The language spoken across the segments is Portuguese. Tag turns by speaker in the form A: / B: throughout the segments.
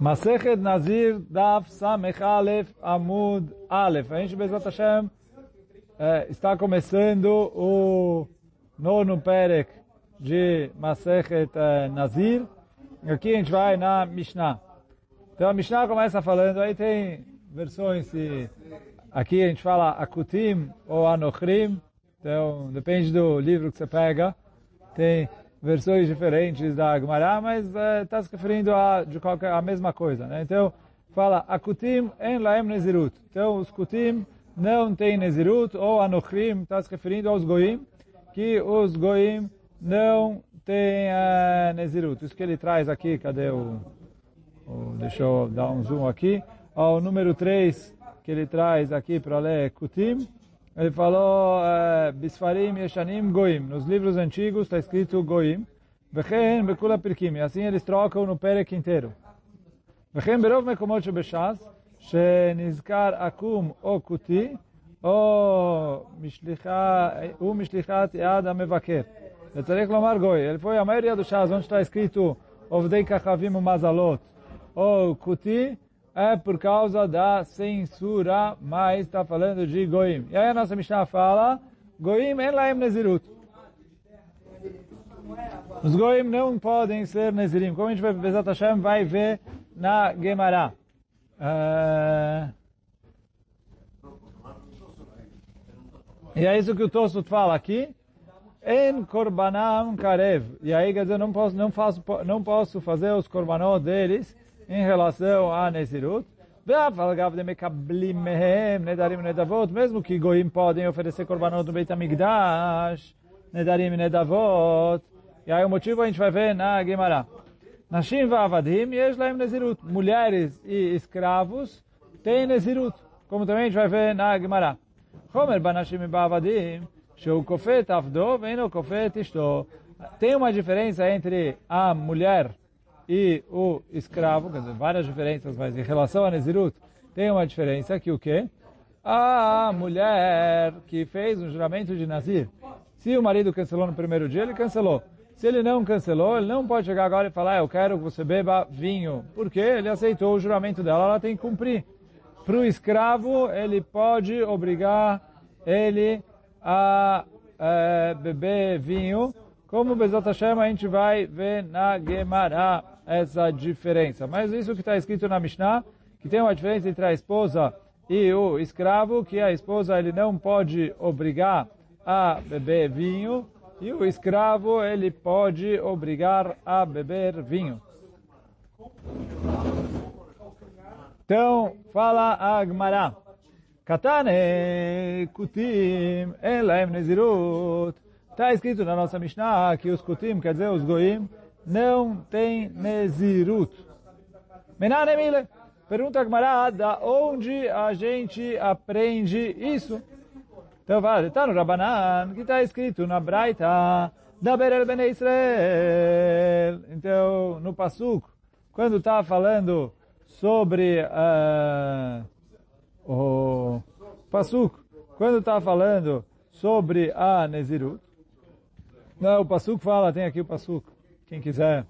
A: Masechet Nazir Daf Samech Aleph Amud Aleph. A gente, Bezat Hashem, é, está começando o nono Perek de Masechet é, Nazir. Aqui a gente vai na Mishnah. Então a Mishnah começa falando, aí tem versões, aqui a gente fala Akutim ou Anochrim, então depende do livro que você pega. Tem versões diferentes da Gemara, mas está uh, se referindo a, de qualquer, a mesma coisa. Né? Então, fala, Akutim en laem nezirut. Então, os Kutim não têm nezirut, ou Anochrim, está se referindo aos Goim, que os Goim não têm uh, nezirut. Isso que ele traz aqui, cadê o, o... Deixa eu dar um zoom aqui. O número 3 que ele traz aqui para ler Kutim, ele falou, eh, Bisfarim Yeshanim Goim. Nos livros antigos está escrito Goim. Vechen Bekula Pirkim. E assim eles trocam no Perek inteiro. Vechen Berov Mekomot Shebeshas, שנזכר עקום או כותי, או משליחת יד המבקר. וצריך לומר גוי. Ele foi a maioria dos chás onde está escrito עובדי כוכבים ומזלות, ou כותי, é por causa da censura, mas está falando de Goim. E aí a nossa Mishnah fala, Goim en laem nezirut. Os Goim não podem ser Nezirim. Como a gente vai, Bezat Hashem vai ver na Gemara. Uh... E é isso que o Tosut fala aqui. En korbanam karev. E aí quer dizer, não posso, não faço, não posso fazer os korbanot deles em relação a Nezirut. Mesmo que Goim podem oferecer korbanot no Beit HaMikdash, Nedarim e Nedavot. E aí o motivo a gente vai ver na Gemara. Nashim va'avadim yesh laim Nezirut. Mulheres e escravos têm Nezirut. Como também a gente vai ver na Gemara. Homer banashim va'avadim. Sheu kofet avdo veino kofet ishto. Tem uma diferença entre a mulher e o escravo, quer dizer, várias diferenças, mas em relação a Nezirut, tem uma diferença que o quê? A mulher que fez um juramento de Nazir, se o marido cancelou no primeiro dia, ele cancelou. Se ele não cancelou, ele não pode chegar agora e falar, ah, eu quero que você beba vinho. Porque ele aceitou o juramento dela, ela tem que cumprir. Para o escravo, ele pode obrigar ele a é, beber vinho, como Bezat Hashem a gente vai ver na Gemara essa diferença. Mas isso que está escrito na Mishnah, que tem uma diferença entre a esposa e o escravo, que a esposa ele não pode obrigar a beber vinho, e o escravo ele pode obrigar a beber vinho. Então, fala a Gemara. Katane kutim elaim nezirut. Está escrito na nossa Mishnah que os kutim, quer dizer, os goim, não tem nezirut. Menanemile. Pergunta a Gemara, da onde a gente aprende isso? Então fala, está no Rabanan, que está escrito na Braita, da Berel Bene Israel. Então, no Pasuk, quando está falando sobre uh, o Pasuk, quando está falando sobre a Nezirut, não, o Pasuk fala, tem aqui o Pasuk, quem quiser,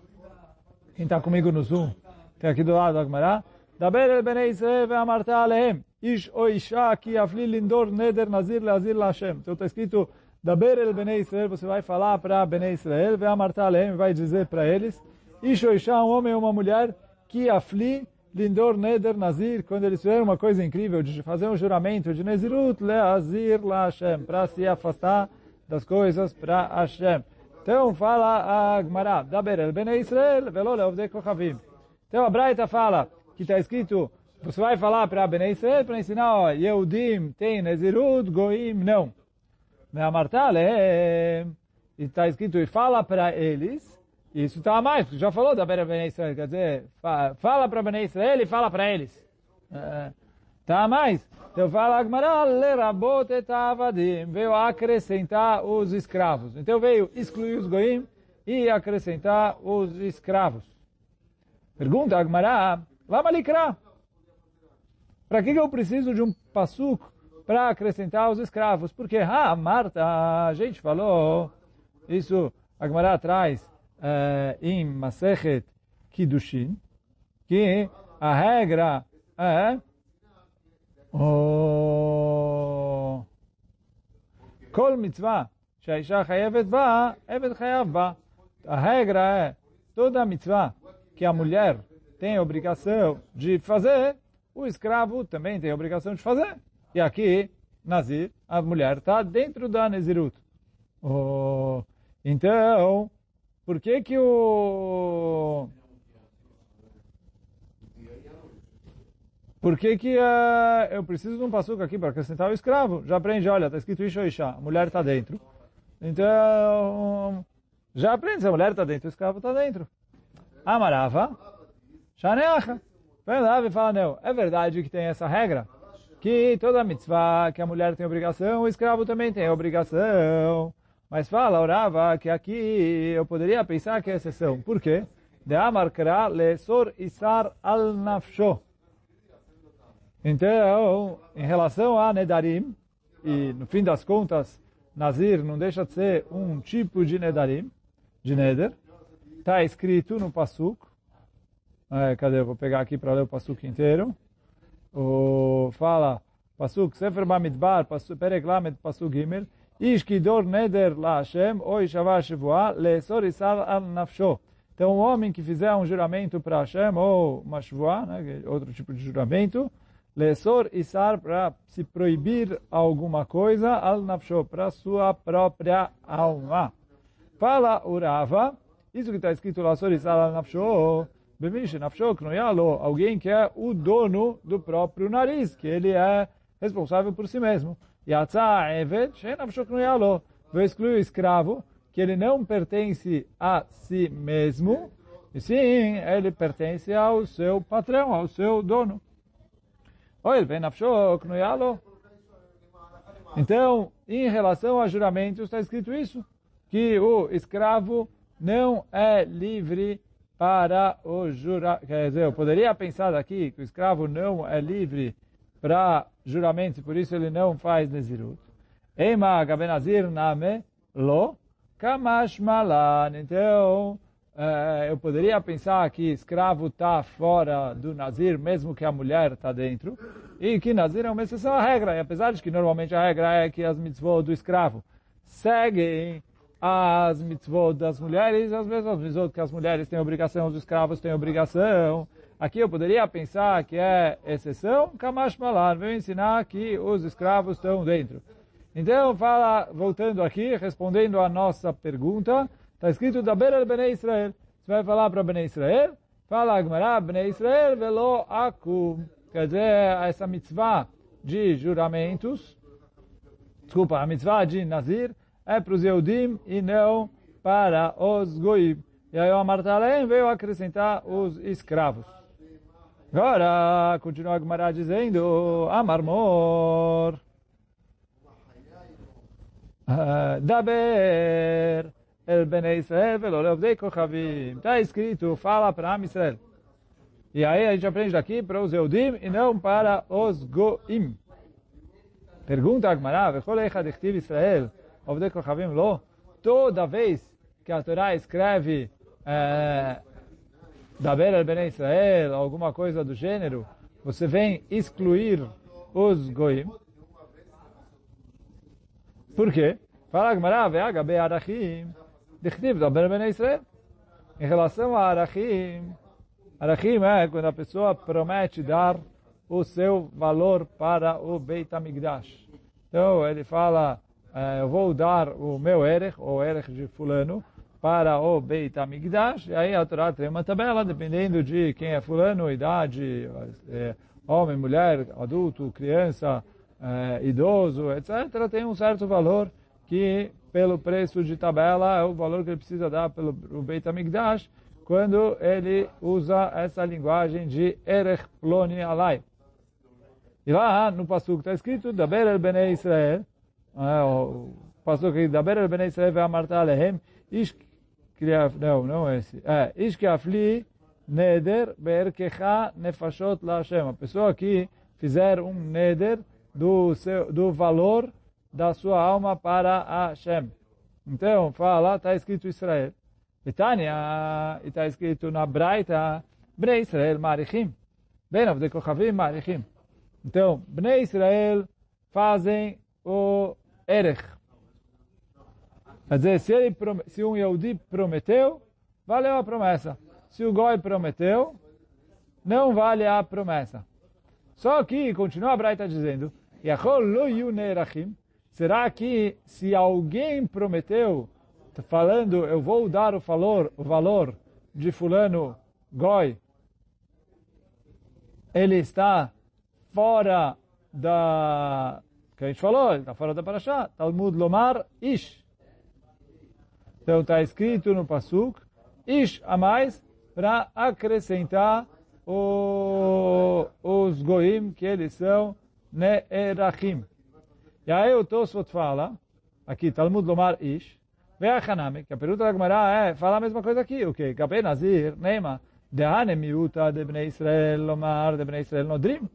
A: quem está comigo no Zoom, tem aqui do lado da Gemara, דבר אל בני ישראל ואמרת עליהם, איש או אישה כי יפלי לנדור נדר נזיר להזיר להשם. Então está escrito, דבר אל בני ישראל, você vai falar para בני ישראל, ואמרת עליהם, vai dizer para eles, איש ou אישה, um homem ou uma mulher, que afli lindor neder nazir, quando eles fizeram uma coisa incrível, de fazer um juramento de nezirut leazir la Hashem, para se afastar das coisas para Hashem. Então fala a Gemara, daber el bnei Israel, velo leovdei kochavim. Então a Braita fala, que está escrito, você vai falar para Bnei Israel para ensinar, ó, Yehudim tem Nezirut, Goim não. Me'amartale, e está escrito, e fala para eles, isso está mais, porque já falou da Bnei Israel, quer dizer, fala para Bnei Israel e fala para eles. A mais. Então fala Agmará, lerabot et avadim, veio acrescentar os escravos. Então veio excluir os goim e acrescentar os escravos. Pergunta Agmará, Lama likra. Para que, eu preciso de um passuco para acrescentar os escravos? Porque, ah, Marta, a gente falou, isso a Gemara traz uh, em Masechet Kiddushin, que a regra é o Kol mitzvah שהאישה חייבת בה, עבד חייב בה. A regra é, toda mitzvah que a mulher tem obrigação de fazer, o escravo também tem obrigação de fazer. E aqui, Nazir, a mulher está dentro da Nezirut. Oh, então, por que que o... Por que que uh, eu preciso de um passuco aqui para acrescentar o escravo? Já aprende, olha, está escrito Isha Isha, a mulher está dentro. Então, já aprende, se a mulher está dentro, o escravo está dentro. Amarava, Shaneacha. Lá e fala, não, é verdade que tem essa regra? Que toda mitzvah que a mulher tem obrigação, o escravo também tem obrigação. Mas fala, orava, que aqui eu poderia pensar que é exceção. Por quê? De amarkra lesor isar al nafsho. Então, em relação a Nedarim, e no fim das contas, Nazir não deixa de ser um tipo de Nedarim, de Neder, está escrito no Pasuk, é, cadê? Eu vou pegar aqui para ler o Pasuk inteiro. O, fala, Pasuk, Sefer Bamidbar, Perek Lamed, Pasuk Gimel, Ish Kidor Neder La Hashem, Oi Shavah Shavua, Leesor Isar Al Nafsho. Então, um homem que fizer um juramento para Hashem, ou uma né, é outro tipo de juramento, Lesor Isar para se proibir alguma coisa, al nafsho, para sua própria alma. Fala Urava, isso que está escrito Lesor Isar al nafsho, Bemish nafsho knoyalo, alguém que é o dono do próprio nariz, que ele é responsável por si mesmo. Yatsa she nafsho knoyalo. Vou excluir o escravo, que ele não pertence a si mesmo, e sim, ele pertence ao seu patrão, ao seu dono. Então, em relação a juramentos, está escrito isso, que o escravo não é livre para o juramento. Quer dizer, eu poderia pensar aqui que o escravo não é livre para juramentos, por isso ele não faz Nezirut. Lo. Então, eu poderia pensar que escravo está fora do Nazir, mesmo que a mulher está dentro, e que Nazir é uma exceção à regra, e apesar de que normalmente a regra é que as mitzvot do escravo seguem as mitzvot das mulheres, as mesmas mitzvot que as mulheres têm obrigação, os escravos têm obrigação. Aqui eu poderia pensar que é exceção, Kamash Malar, veio ensinar que os escravos estão dentro. Então, fala, voltando aqui, respondendo à nossa pergunta, Está escrito da Beira Bnei Israel. Você vai falar para Bnei Israel? Fala Agmará, Bnei Israel velo akum. Quer dizer, essa mitzvah de juramentos, desculpa, a mitzvah de Nazir é para os Yehudim e não para os Goim. E aí o Amartalém veio acrescentar os escravos. Agora, continua a Gemara dizendo, Amarmor, uh, Daber, El Bnei Israel velo leovdei kochavim. Está escrito, fala para Am Israel. E aí a gente aprende daqui para os Eudim e não para os Goim. Pergunta Agmará, vechol eicha dechtiv Israel, ovdei kochavim lo. Toda vez que a Torá escreve é, Daber el Bnei Israel, alguma coisa do gênero, você vem excluir os Goim. Por quê? Fala Agmará, ve'agabe arachim. Dichtiv, Ben Israel. Em relação a Arachim, Arachim é quando a pessoa promete dar o seu valor para o Beit HaMikdash. Então, ele fala, eu vou dar o meu Erech, ou Erech de fulano, para o Beit HaMikdash, e aí a Torá tem uma tabela, dependendo de quem é fulano, idade, homem, mulher, adulto, criança, idoso, etc., tem um certo valor que pelo preço de tabela é o valor que ele precisa dar pelo Beit HaMikdash quando ele usa essa linguagem de Erech Ploni Alai. E lá no Pasuk está escrito Daber el Bnei Israel, é, o aqui, Daber el Bnei Israel ve'amarta alehem, ish não, não é esse. É, ish kiafli neder be'erkecha nefashot la Hashem. A pessoa que fizer um neder do, seu, do valor da sua alma para Hashem. Então, fala, está escrito Israel. Betânia, está escrito na Braita, Bnei Israel Marichim. Ben Avdei Kochavim Marichim. Então, Bnei Israel fazem o Erech. Quer dizer, se, ele, se um Yehudi prometeu, valeu a promessa. Se o Goi prometeu, não vale a promessa. Só que, continua a Braita dizendo, Será que se alguém prometeu, falando, eu vou dar o valor, o valor de fulano Goi, ele está fora da... que a gente falou, ele está fora da Parashá, Talmud Lomar Ish. Então está escrito no Pasuk, Ish a mais, para acrescentar o, os goim que eles são ne'erachim. E aí o Tosfot fala, aqui, Talmud Lomar Ish, Ve'achaname, que a pergunta da Gemara é, fala a mesma coisa aqui, o que? Gabe Nazir, Neima, Deane miuta de Bnei Israel, Lomar de Bnei Israel nodrim.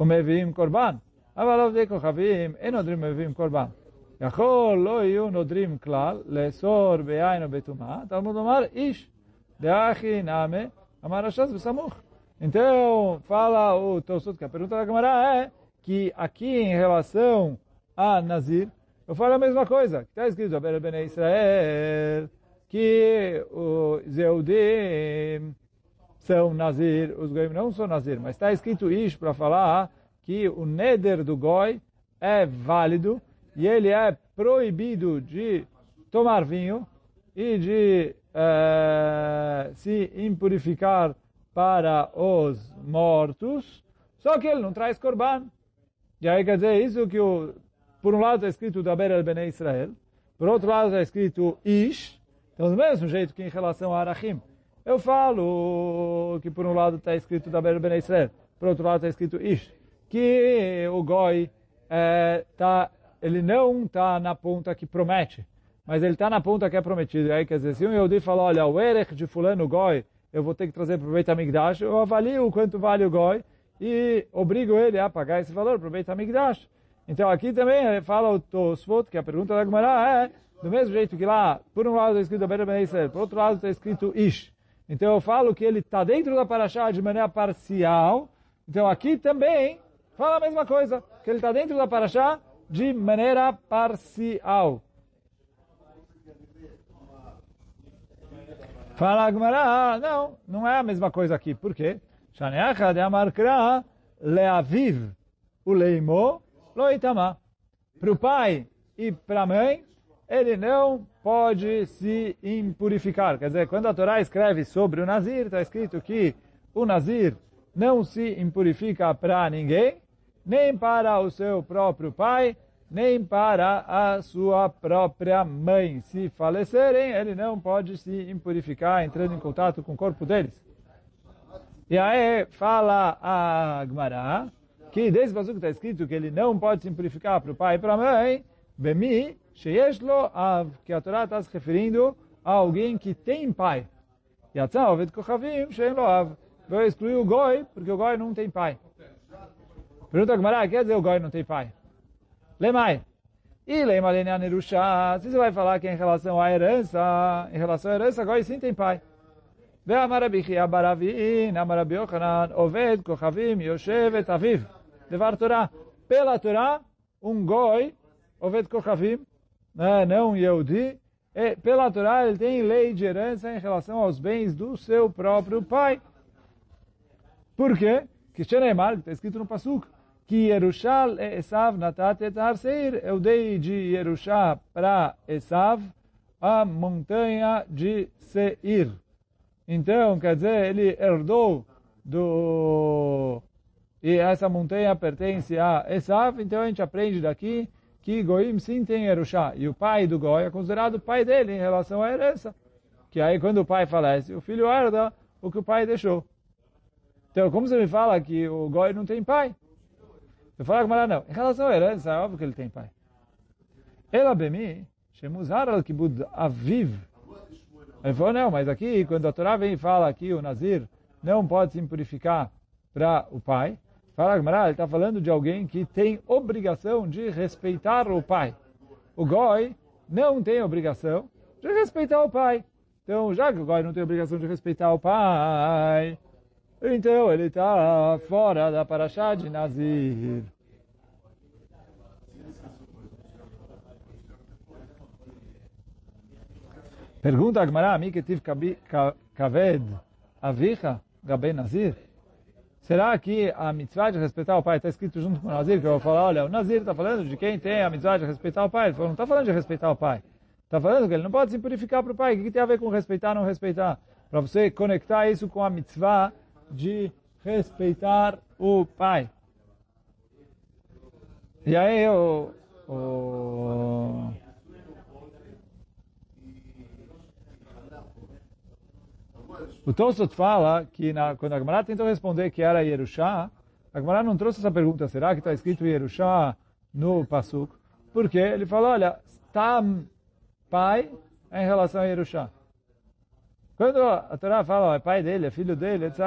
A: ומביאים קורבן. אבל עובדי כוכבים אין נודרים ומביאים קורבן. יכול לא יהיו נודרים כלל, לאסור ביין או בטומאה, תלמוד לומר איש, דאחי נאמה, אמר הש"ס בסמוך. Então, fala o Tosot, que a pergunta da Gemara é que aqui em relação a Nazir, eu falo a mesma coisa. Está escrito, Ben Israel, que os Zeudim são Nazir, os Goim não são Nazir, mas está escrito isso para falar que o Neder do Goi é válido e ele é proibido de tomar vinho e de uh, se impurificar para os mortos, só que ele não traz corban. E aí quer dizer, isso que o, por um lado está escrito Daber el Bnei Israel, por outro lado está escrito Ish, então do mesmo jeito que em relação a Arachim. Eu falo que por um lado está escrito Daber el Bnei Israel, por outro lado está escrito Ish, que o Goi é, tá, ele não está na ponta que promete, mas ele está na ponta que é prometido. Aí quer dizer, se um Yehudi fala, olha, o Erech de fulano Goi, eu vou ter que trazer para o Beit HaMikdash, eu avalio quanto vale o Goi e obrigo ele a pagar esse valor para o Beit HaMikdash. Então aqui também fala o Tosfot, que a pergunta da Gemara é, do mesmo jeito que lá, por um lado está escrito Ben Israel, por outro lado está escrito Ish. Então eu falo que ele está dentro da Parashá de maneira parcial. Então aqui também fala a mesma coisa, que ele está dentro da Parashá de maneira parcial. Fala Agmará, não, não é a mesma coisa aqui. Por quê? Shaneachad amarkra leaviv o leimo loitama. Para o pai e para a mãe, ele não pode se impurificar. Quer dizer, quando a Torá escreve sobre o Nazir, está escrito que o Nazir não se impurifica para ninguém, nem para o seu próprio pai, nem para a sua própria mãe. Se falecerem, ele não pode se impurificar entrando em contato com o corpo deles. E aí fala a Gmará que desde o que está escrito que ele não pode se impurificar para o pai e para a mãe, Bemi, Sheyeshlo que a Torá está se referindo a alguém que tem pai. E a Ovet Kochavim, Shein Lo Av. Vou excluir o Goi, porque o Goi não tem pai. Pergunta a Gmará, quer dizer o Goi não tem pai? Lemai. E Lema Lenyan Nerusha, se você vai falar que em relação à herança, em relação à herança, agora sim tem pai. Ve'amarabi Chiabaravin, Amarabi Yochanan, Oved, Kochavim, Yoshevet, Aviv. Devar Torá. Pela Torá, um goi, Oved Kochavim, né, não Yehudi, e pela Torá ele tem lei de herança em relação aos bens do seu próprio pai. Por quê? Que Xenemar, que está escrito no Pasuk, que Yerushal e Esav natatet har seir. Eu dei de Yerushá para Esav a montanha de Seir. Então, quer dizer, ele herdou do... E essa montanha pertence a Esav, então a gente aprende daqui que Goim sim tem Yerushá. E o pai do Goi é considerado pai dele em relação à herança. Que aí quando o pai falece, o filho herda o que o pai deixou. Então, como você me fala que o Goi não tem pai? Eu falo com não. Em relação à herança, é óbvio que ele tem pai. Ela bemi, shemuzar al kibud aviv. Ele falou, não, mas aqui, quando a Torá vem e fala que o Nazir não pode se purificar para o pai, fala Gemara, ele está falando de alguém que tem obrigação de respeitar o pai. O Goi não tem obrigação de respeitar o pai. Então, já que o Goi não tem obrigação de respeitar o pai, então ele está fora da Parashá de Nazir. Pergunta a mim que tive kaved avicha gabe Nazir? Será que a mitzvah de respeitar o pai está escrito junto com o Nazir? Que eu vou falar, olha, o Nazir está falando de quem tem a mitzvah de respeitar o pai. Ele falou, não está falando de respeitar o pai. Está falando que ele não pode se purificar para o pai. O que, que tem a ver com respeitar ou não respeitar? Para você conectar isso com a mitzvah de respeitar o pai. E aí o, o O Tosot fala que na, quando a Gemara tentou responder que era Yerushá, a Gemara não trouxe essa pergunta, será que está escrito Yerushá no Pasuk? Porque ele falou, olha, está pai em relação a Yerushá. Quando a Torá fala, é pai dele, é filho dele, etc.,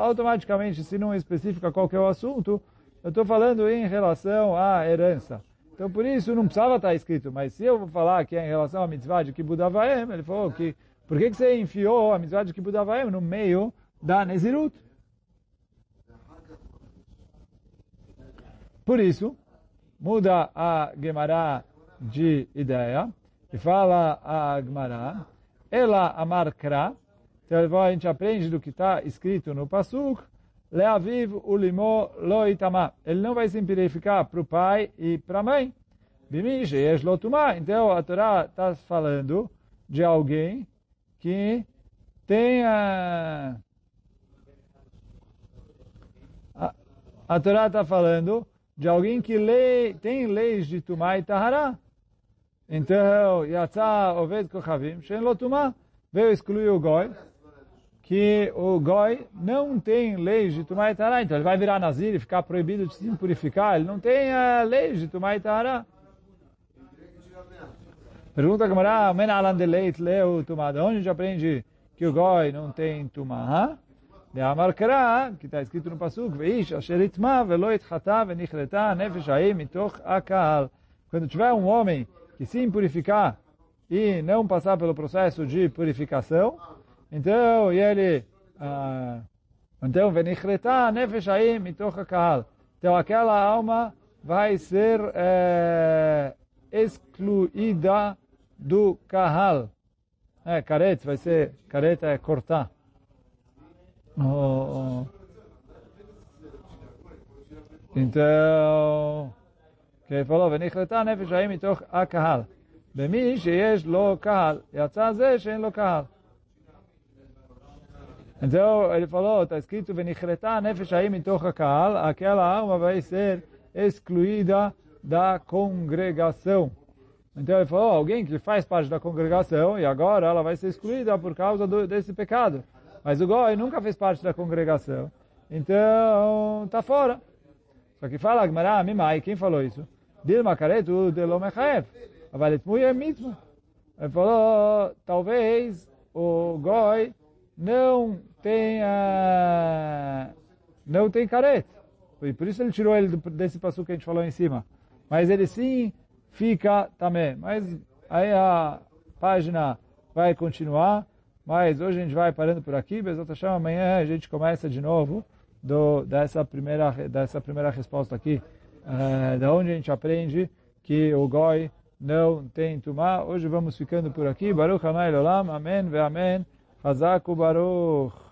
A: automaticamente, se não especifica qual é o assunto, eu estou falando em relação à herança. Então, por isso, não precisava estar escrito. Mas se eu vou falar que é em relação à mitzvah de Kibbutz Avaim, ele falou que por que, que você enfiou a mitzvah de Kibbutz Avaim no meio da Nezirut? Por isso, muda a Gemara de ideia e fala a Gemara, ela amarkra, então a gente aprende do que está escrito no Pasuk, Leaviv ulimo loitama. Ele não vai se purificar para o pai e para a mãe. Então a Torá está falando de alguém que tem a... A, Torá está falando de alguém que tem leis de Tumá e Tahara. Então, Yatzá Oved Kochavim, Shen Lo Tumá, veio excluir o Goi, que o Goi não tem leis de Tumá e Tahara. Então, ele vai virar Nazir e ficar proibido de se purificar. Ele não tem a leis de Tumá e Tahara. Pergunta a Gamara, Men alan de leit leu tumá. De onde a gente aprende que o goi não tem tumá? De Amarkara, que está escrito no Pasuk, Veish asher itma velo itchata venichreta nefesh haim mitoch akal. Quando tiver um homem que se impurificar e não passar pelo processo de purificação, então, ele, uh, então, venichreta nefesh haim mitoch akal. Então, aquela alma vai ser uh, excluída do kahal. É, caret vai ser, careta é cortar. Oh, oh. Então, que ele falou, ונכלתה נפש ההיא מתוך הקהל. במי שיש לו קהל, יצא זה שאין לו קהל. Então, ele falou, está escrito, ונכלתה נפש ההיא מתוך הקהל, aquela alma vai ser excluída da congregação. Então ele falou, alguém que faz parte da congregação e agora ela vai ser excluída por causa do, desse pecado. Mas o Goi nunca fez parte da congregação. Então, está fora. Só que fala, Gmará, Mimai, quem falou isso? Dilma Karetu de Lomechaev. Avalet Muye Mitzvah. Ele falou, talvez o Goi não tenha, não tem careta. Por isso ele tirou ele desse passo que a gente falou em cima. Mas ele sim fica também. Mas aí a página vai continuar, mas hoje a gente vai parando por aqui, Bezat Hashem, amanhã a gente começa de novo do, dessa, primeira, dessa primeira resposta aqui, uh, da onde a gente aprende que o Goi não tem Tumá. Hoje vamos ficando por aqui. Baruch Hanai Olam, Amém ve Amém. Hazaku Baruch.